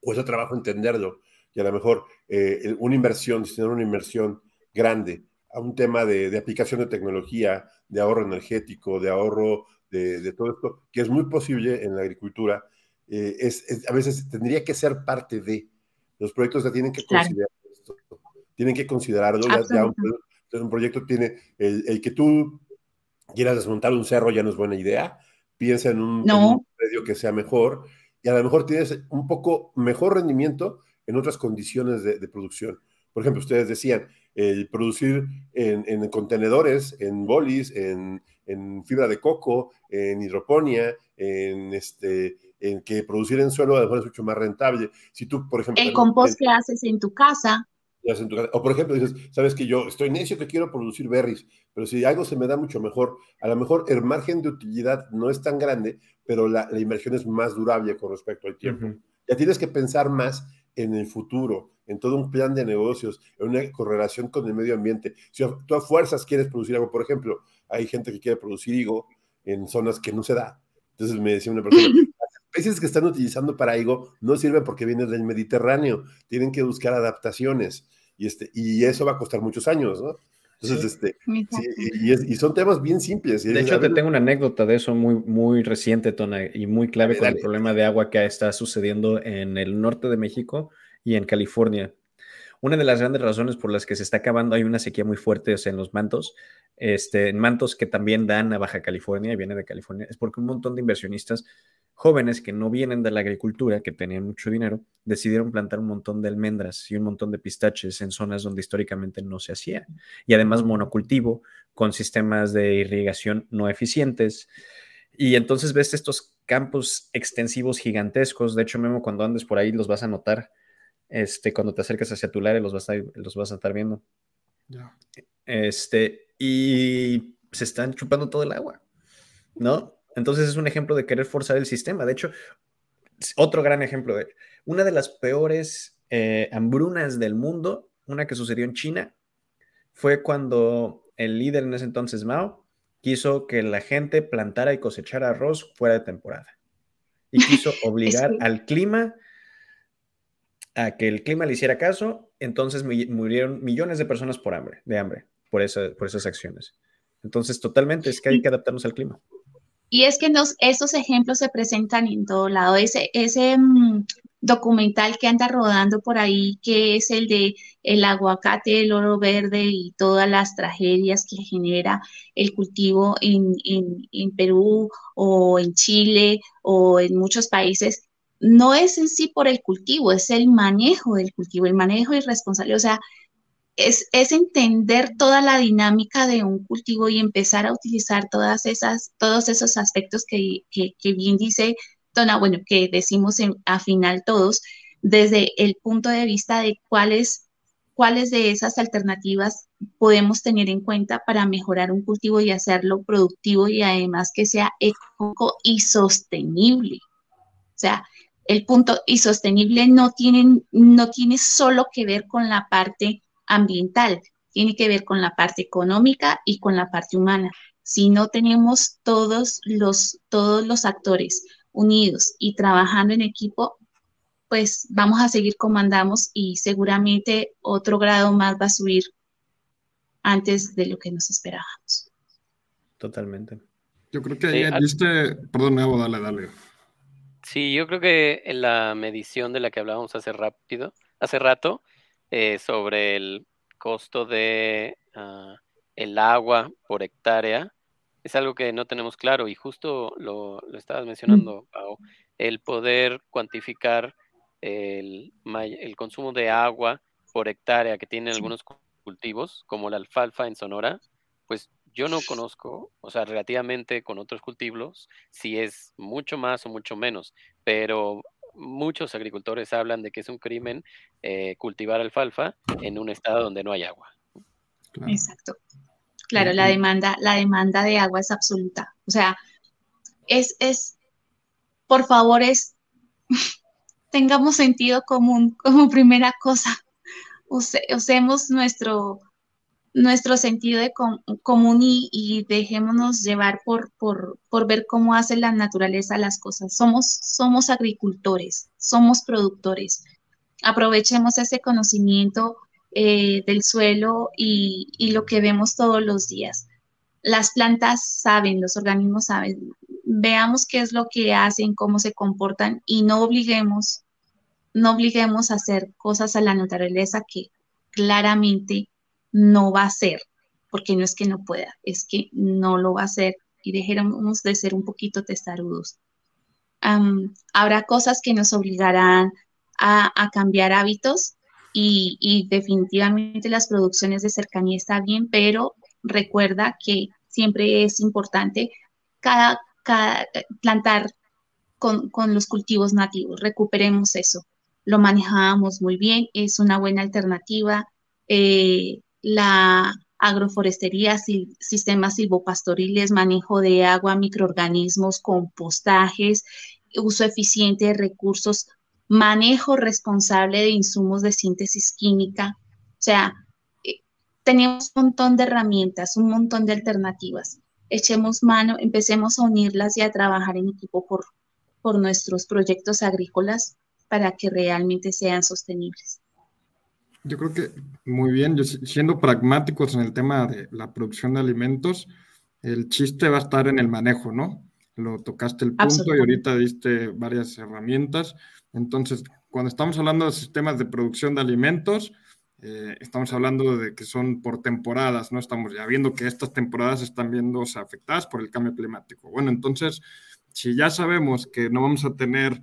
cuesta trabajo entenderlo, y a lo mejor eh, una inversión, tener una inversión grande a un tema de, de, aplicación de tecnología, de ahorro energético, de ahorro de, todo esto, que es muy posible en la agricultura, eh, es, a veces tendría que ser parte de los proyectos ya tienen que considerar esto, tienen que considerarlo, ya, un, proyecto tiene, el, que tú quieras desmontar un cerro ya no es buena idea, piensa en un, medio que sea mejor y a lo mejor tienes un poco mejor rendimiento en otras condiciones de, de producción. Por ejemplo, ustedes decían, el producir en, contenedores, en bolis, en, fibra de coco, en hidroponía, en este en que producir en suelo a lo mejor es mucho más rentable. Si tú, por ejemplo... El compost que haces en tu casa. O por ejemplo, dices, sabes que yo estoy necio que quiero producir berries, pero si algo se me da mucho mejor, a lo mejor el margen de utilidad no es tan grande, pero la, inversión es más durable con respecto al tiempo. Ya tienes que pensar más en el futuro, en todo un plan de negocios, en una correlación con el medio ambiente. Si tú a fuerzas quieres producir algo, por ejemplo, hay gente que quiere producir higo en zonas que no se da. Entonces me decía una persona, especies que están utilizando para higo no sirven porque vienen del Mediterráneo, tienen que buscar adaptaciones y, este, y eso va a costar muchos años, ¿no? Entonces, este, y, son temas bien simples. De hecho, te tengo una anécdota de eso muy, muy reciente, Tona, y muy clave con el problema de agua que está sucediendo en el norte de México y en California. Una de las grandes razones por las que se está acabando, hay una sequía muy fuerte en los mantos, este, en mantos que también dan a Baja California y viene de California, es porque un montón de inversionistas jóvenes que no vienen de la agricultura, que tenían mucho dinero, decidieron plantar un montón de almendras y un montón de pistaches en zonas donde históricamente no se hacía. Y además monocultivo, con sistemas de irrigación no eficientes. Y entonces ves estos campos extensivos gigantescos. De hecho, Memo, cuando andes por ahí los vas a notar. Este, cuando te acerques hacia tu área los vas a, los vas a estar viendo. Este, y se están chupando todo el agua, ¿no? Entonces es un ejemplo de querer forzar el sistema. De hecho, otro gran ejemplo de una de las peores eh, hambrunas del mundo, una que sucedió en China, fue cuando el líder en ese entonces, Mao, quiso que la gente plantara y cosechara arroz fuera de temporada. Y quiso obligar al clima a que el clima le hiciera caso, entonces murieron millones de personas por hambre, de hambre, por, por esas acciones. Entonces, totalmente es que hay que adaptarnos al clima. Y es que nos, estos ejemplos se presentan en todo lado. Ese, ese mm, documental que anda rodando por ahí, que es el de el aguacate, el oro verde y todas las tragedias que genera el cultivo en, en Perú o en Chile o en muchos países, no es en sí por el cultivo, es el manejo del cultivo, el manejo irresponsable. O sea, es, entender toda la dinámica de un cultivo y empezar a utilizar todas esas, todos esos aspectos que, bien dice Dona, bueno, que decimos en, a final todos, desde el punto de vista de cuáles, cuáles de esas alternativas podemos tener en cuenta para mejorar un cultivo y hacerlo productivo y además que sea económico y sostenible. O sea, el punto y sostenible no tiene, no tiene solo que ver con la parte ambiental, tiene que ver con la parte económica y con la parte humana. Si no tenemos todos los, todos los actores unidos y trabajando en equipo, pues vamos a seguir como andamos y seguramente otro grado más va a subir antes de lo que nos esperábamos. Totalmente. Yo creo que ahí perdón, dale, dale. Sí, yo creo que en la medición de la que hablábamos hace rápido, hace rato, eh, sobre el costo de ah, el agua por hectárea, es algo que no tenemos claro y justo lo, lo estabas mencionando, Pau, el poder cuantificar el, el, consumo de agua por hectárea que tienen algunos cultivos, como la alfalfa en Sonora, pues yo no conozco, o sea, relativamente con otros cultivos, si es mucho más o mucho menos, pero muchos agricultores hablan de que es un crimen eh, cultivar alfalfa en un estado donde no hay agua. Exacto. Claro, la demanda, la demanda de agua es absoluta. O sea, es, es, por favor, es, tengamos sentido común como primera cosa. usemos nuestro, nuestro sentido de común y, dejémonos llevar por, por, por, ver cómo hace la naturaleza las cosas. Somos, somos agricultores, somos productores. Aprovechemos ese conocimiento eh, del suelo y, y lo que vemos todos los días. Las plantas saben, los organismos saben. Veamos qué es lo que hacen, cómo se comportan y no obliguemos, no obliguemos a hacer cosas a la naturaleza que claramente no va a ser, porque no es que no pueda, es que no lo va a hacer y dejemos de ser un poquito testarudos. habrá cosas que nos obligarán a, cambiar hábitos y, definitivamente las producciones de cercanía está bien, pero recuerda que siempre es importante cada, plantar con, los cultivos nativos. Recuperemos eso. Lo manejamos muy bien, es una buena alternativa. Eh, la agroforestería, sistemas silvopastoriles, manejo de agua, microorganismos, compostajes, uso eficiente de recursos, manejo responsable de insumos de síntesis química. O sea, eh, tenemos un montón de herramientas, un montón de alternativas. Echemos mano, empecemos a unirlas y a trabajar en equipo por, por nuestros proyectos agrícolas para que realmente sean sostenibles. Yo creo que muy bien, yo, siendo pragmáticos en el tema de la producción de alimentos, el chiste va a estar en el manejo, ¿no? Lo tocaste el punto y ahorita diste varias herramientas. Entonces, cuando estamos hablando de sistemas de producción de alimentos, eh, estamos hablando de que son por temporadas, ¿no? Estamos ya viendo que estas temporadas están viendo afectadas por el cambio climático. Bueno, entonces, si ya sabemos que no vamos a tener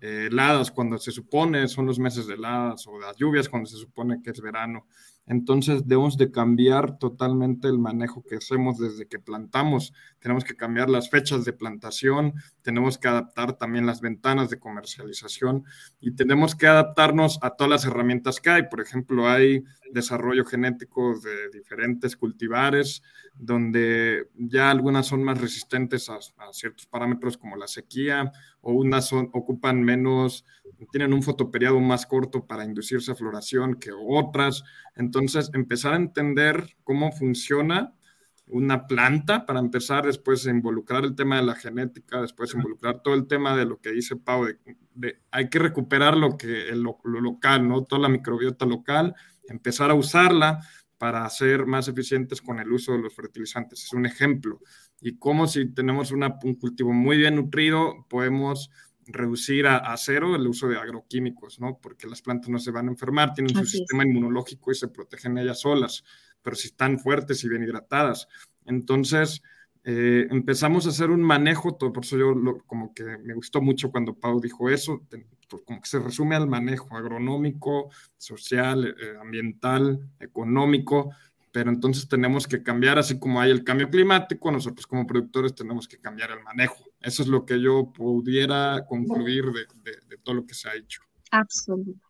eh, heladas cuando se supone son los meses de heladas o las lluvias cuando se supone que es verano. Entonces debemos de cambiar totalmente el manejo que hacemos desde que plantamos. Tenemos que cambiar las fechas de plantación, tenemos que adaptar también las ventanas de comercialización y tenemos que adaptarnos a todas las herramientas que hay. Por ejemplo, hay desarrollo genético de diferentes cultivares, donde ya algunas son más resistentes a, ciertos parámetros como la sequía o unas ocupan menos, tienen un fotoperiodo más corto para inducirse a floración que otras. Entonces, empezar a entender cómo funciona una planta para empezar, después involucrar el tema de la genética, después involucrar todo el tema de lo que dice Pau, de, hay que recuperar lo que lo, lo, local, ¿no? Toda la microbiota local, empezar a usarla para ser más eficientes con el uso de los fertilizantes. Es un ejemplo. Y cómo si tenemos una, un cultivo muy bien nutrido, podemos reducir a, cero el uso de agroquímicos, ¿no? Porque las plantas no se van a enfermar, tienen su sistema inmunológico y se protegen ellas solas, pero si están fuertes y bien hidratadas. Entonces, eh, empezamos a hacer un manejo, todo, por eso yo como que me gustó mucho cuando Pau dijo eso, como que se resume al manejo agronómico, social, eh, ambiental, económico, pero entonces tenemos que cambiar, así como hay el cambio climático, nosotros como productores tenemos que cambiar el manejo. Eso es lo que yo pudiera concluir de, todo lo que se ha hecho. Absolutamente.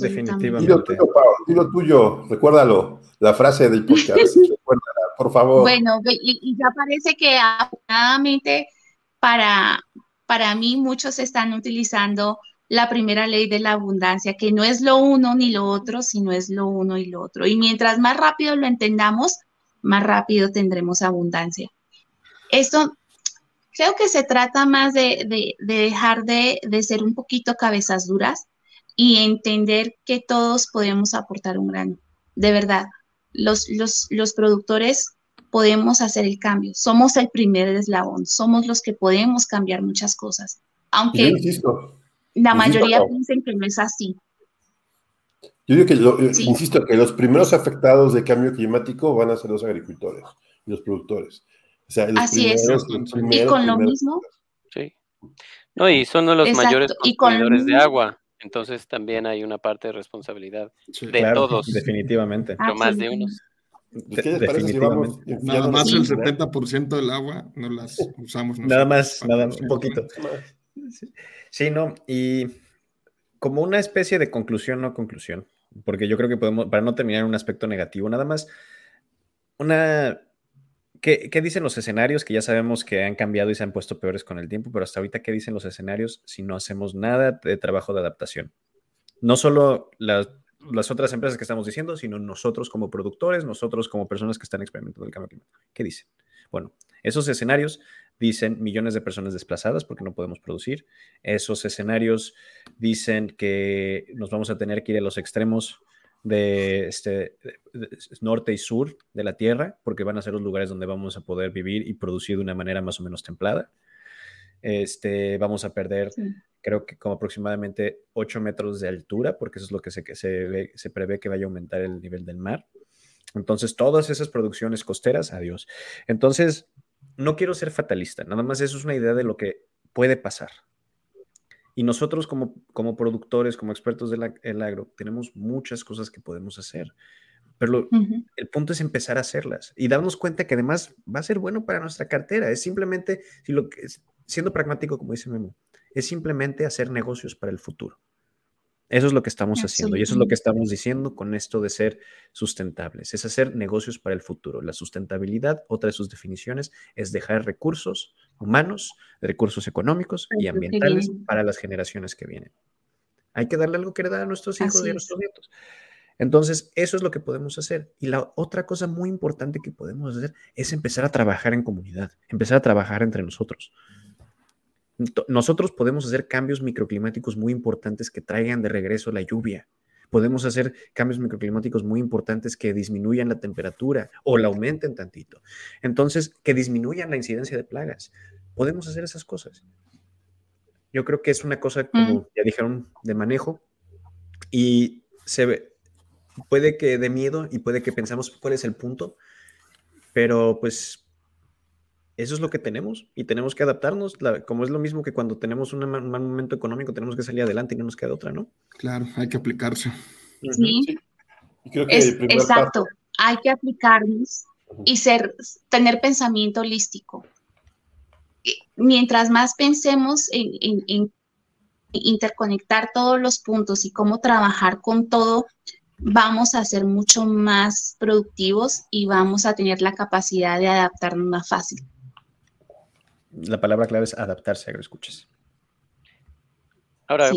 Definitivamente. Dilo tuyo, dilo tuyo, recuérdalo, la frase del podcast, por favor. Bueno, y, ya parece que afortunadamente para, para mí muchos están utilizando la primera ley de la abundancia, que no es lo uno ni lo otro, sino es lo uno y lo otro. Y mientras más rápido lo entendamos, más rápido tendremos abundancia. Esto creo que se trata más de, dejar de, ser un poquito cabezas duras y entender que todos podemos aportar un grano. De verdad, los, los productores podemos hacer el cambio. Somos el primer eslabón, somos los que podemos cambiar muchas cosas. Aunque la mayoría piensen que no es así. Yo digo que, eh, insisto, que los primeros afectados de cambio climático van a ser los agricultores y los productores. así es. y con lo mismo. Sí. No, y son los mayores consumidores de agua. Entonces también hay una parte de responsabilidad de todos. Definitivamente. Pero más de unos. Definitivamente. Nada más el 70% del agua no las usamos. Nada más, nada, un poquito. Sí, no, y como una especie de conclusión, no conclusión, porque yo creo que podemos, para no terminar en un aspecto negativo, nada más, una, ¿qué, ¿qué, dicen los escenarios? Que ya sabemos que han cambiado y se han puesto peores con el tiempo, pero hasta ahorita, ¿qué dicen los escenarios si no hacemos nada de trabajo de adaptación? No solo las las otras empresas que estamos diciendo, sino nosotros como productores, nosotros como personas que están experimentando el cambio climático. ¿Qué dicen? Bueno, esos escenarios dicen millones de personas desplazadas porque no podemos producir. Esos escenarios dicen que nos vamos a tener que ir a los extremos de este norte y sur de la Tierra porque van a ser los lugares donde vamos a poder vivir y producir de una manera más o menos templada. Este, vamos a perder creo que como aproximadamente 8 metros de altura, porque eso es lo que se, se, se prevé que vaya a aumentar el nivel del mar. Entonces, todas esas producciones costeras, adiós. Entonces, no quiero ser fatalista, nada más eso es una idea de lo que puede pasar. Y nosotros como, como productores, como expertos del agro, tenemos muchas cosas que podemos hacer. Pero el punto es empezar a hacerlas y darnos cuenta que además va a ser bueno para nuestra cartera. Es simplemente, si lo siendo pragmático, como dice Memo, es simplemente hacer negocios para el futuro. Eso es lo que estamos haciendo y eso es lo que estamos diciendo con esto de ser sustentables, es hacer negocios para el futuro. La sustentabilidad, otra de sus definiciones, es dejar recursos humanos, recursos económicos y ambientales para las generaciones que vienen. Hay que darle algo que heredar a nuestros hijos y a nuestros nietos. Entonces, eso es lo que podemos hacer. Y la otra cosa muy importante que podemos hacer es empezar a trabajar en comunidad, empezar a trabajar entre nosotros. Nosotros podemos hacer cambios microclimáticos muy importantes que traigan de regreso la lluvia. Podemos hacer cambios microclimáticos muy importantes que disminuyan la temperatura o la aumenten tantito. Entonces, que disminuyan la incidencia de plagas. Podemos hacer esas cosas. Yo creo que es una cosa, como ya dijeron, de manejo y se ve, puede que de miedo y puede que pensamos cuál es el punto, pero pues eso es lo que tenemos y tenemos que adaptarnos, como es lo mismo que cuando tenemos un mal momento económico, tenemos que salir adelante y no nos queda otra, ¿no? Claro, hay que aplicarse. Sí, exacto, hay que aplicarnos y ser, tener pensamiento holístico. Mientras más pensemos en interconectar todos los puntos y cómo trabajar con todo, vamos a ser mucho más productivos y vamos a tener la capacidad de adaptarnos más fácil la palabra clave es adaptarse a agroescuchas. Ahora,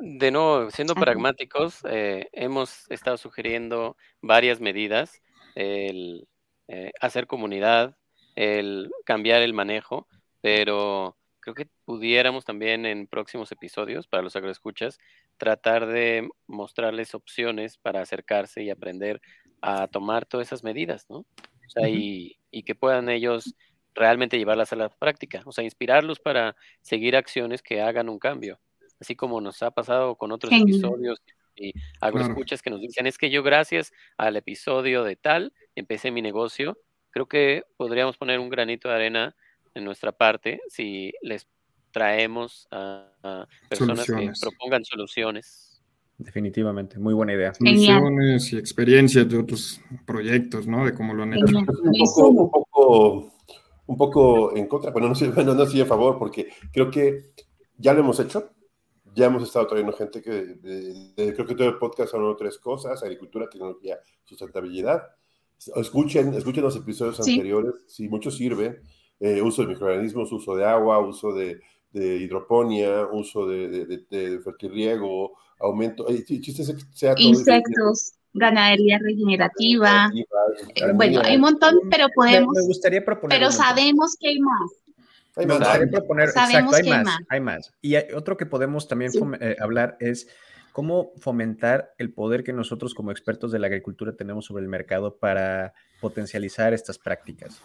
de nuevo, siendo pragmáticos, eh, hemos estado sugiriendo varias medidas, el eh, hacer comunidad, el cambiar el manejo, pero creo que pudiéramos también en próximos episodios para los agroescuchas tratar de mostrarles opciones para acercarse y aprender a tomar todas esas medidas, ¿no? O sea, y, y, que puedan ellos realmente llevarlas a la práctica, o sea, inspirarlos para seguir acciones que hagan un cambio, así como nos ha pasado con otros episodios y agroescuchas que nos dicen, es que yo gracias al episodio de tal empecé mi negocio, creo que podríamos poner un granito de arena en nuestra parte si les traemos a, personas que propongan soluciones. Definitivamente, muy buena idea. Soluciones y experiencias de otros proyectos, ¿no? De cómo lo han hecho. un poco un poco en contra, pero no, no, no estoy a favor porque creo que ya lo hemos hecho. Ya hemos estado trayendo gente que, creo que todo el podcast son tres cosas, agricultura, tecnología, sustentabilidad. Escuchen, escuchen los episodios anteriores, si mucho sirve. Eh, uso de microorganismos, uso de agua, uso de de hidroponía, uso de, de, de, fertirriego, aumento, insectos, ganadería regenerativa. Eh, bueno, hay un montón, pero podemos. Me, gustaría proponer. Pero sabemos que hay más. Hay me gustaría proponer, exacto, hay, más, hay más. Y otro que podemos también eh, hablar es cómo fomentar el poder que nosotros como expertos de la agricultura tenemos sobre el mercado para potencializar estas prácticas.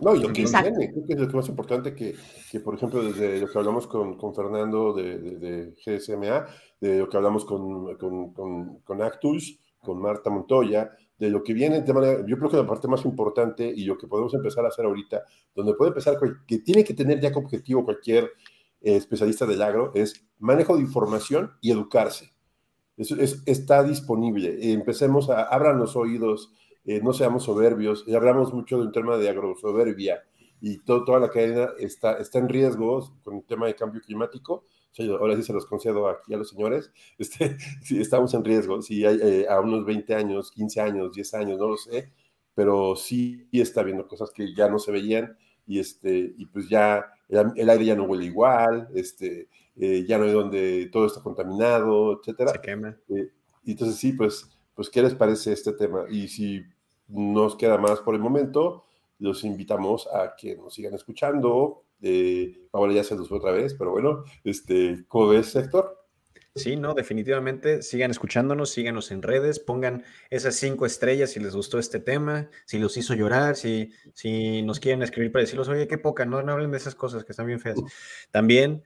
No, y lo que viene, creo que es lo más importante que, que, por ejemplo, desde lo que hablamos con, con Fernando de, de, GSMA, de lo que hablamos con, con, con, Actus, con Marta Montoya, de lo que viene de manera, yo creo que la parte más importante y lo que podemos empezar a hacer ahorita, donde puede empezar, que tiene que tener ya como objetivo cualquier eh, especialista del agro, es manejo de información y educarse. Eso es, está disponible. Empecemos a, abran los oídos, eh, no seamos soberbios, y hablamos mucho de un tema de agrosoberbia y toda la cadena está, está en riesgo con el tema de cambio climático. ahora sí se los concedo aquí a los señores, este, estamos en riesgo, si hay eh, a unos 20 años, 15 años, 10 años, no lo sé, pero sí está viendo cosas que ya no se veían y, este, y pues ya el, aire ya no huele igual, este, eh, ya no hay donde todo está contaminado, etcétera. Se quema. y entonces sí, pues pues, ¿qué les parece este tema? Y si nos queda más por el momento, los invitamos a que nos sigan escuchando. Eh, ahora ya se los fue otra vez, pero bueno, este, ¿cómo ves, Héctor? Sí, no, definitivamente sigan escuchándonos, síganos en redes, pongan esas cinco estrellas si les gustó este tema, si los hizo llorar, si, si nos quieren escribir para decirlos, oye, qué poca, no, no hablen de esas cosas que están bien feas. También,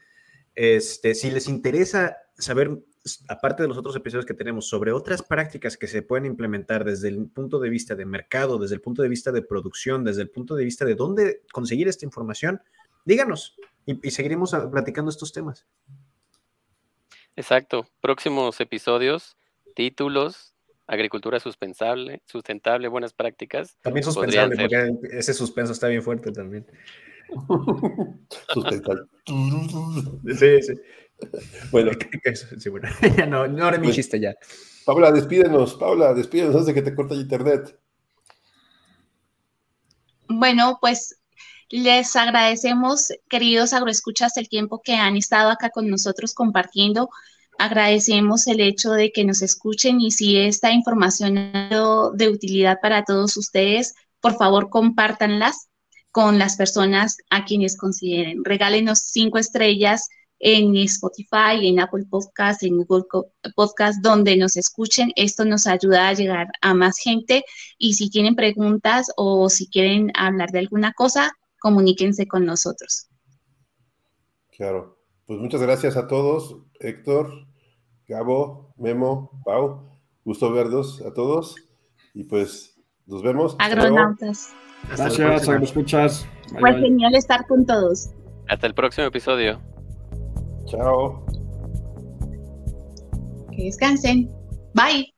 este, si les interesa saber aparte de los otros episodios que tenemos, sobre otras prácticas que se pueden implementar desde el punto de vista de mercado, desde el punto de vista de producción, desde el punto de vista de dónde conseguir esta información, díganos y, seguiremos platicando estos temas. Exacto. Próximos episodios, títulos, agricultura sustentable, sustentable, buenas prácticas. También sustentable, porque ese suspenso está bien fuerte también. Sí, sí. Bueno, no, no haré mi pues, chiste ya. Paula, despídenos, Paula, despídenos antes de que te corte el internet. Bueno, pues les agradecemos, queridos agroescuchas, el tiempo que han estado acá con nosotros compartiendo. Agradecemos el hecho de que nos escuchen y si esta información es de utilidad para todos ustedes, por favor compártanlas con las personas a quienes consideren. Regálenos cinco estrellas en Spotify, en Apple Podcast, en Google Podcast, donde nos escuchen. Esto nos ayuda a llegar a más gente y si tienen preguntas o si quieren hablar de alguna cosa, comuníquense con nosotros. Claro. Pues muchas gracias a todos, Héctor, Gabo, Memo, Pau. Gusto verlos a todos y pues nos vemos. Agronautas. Gracias, escuchas. Fue genial estar con todos. Hasta el próximo episodio. Chao. Que descansen. Bye.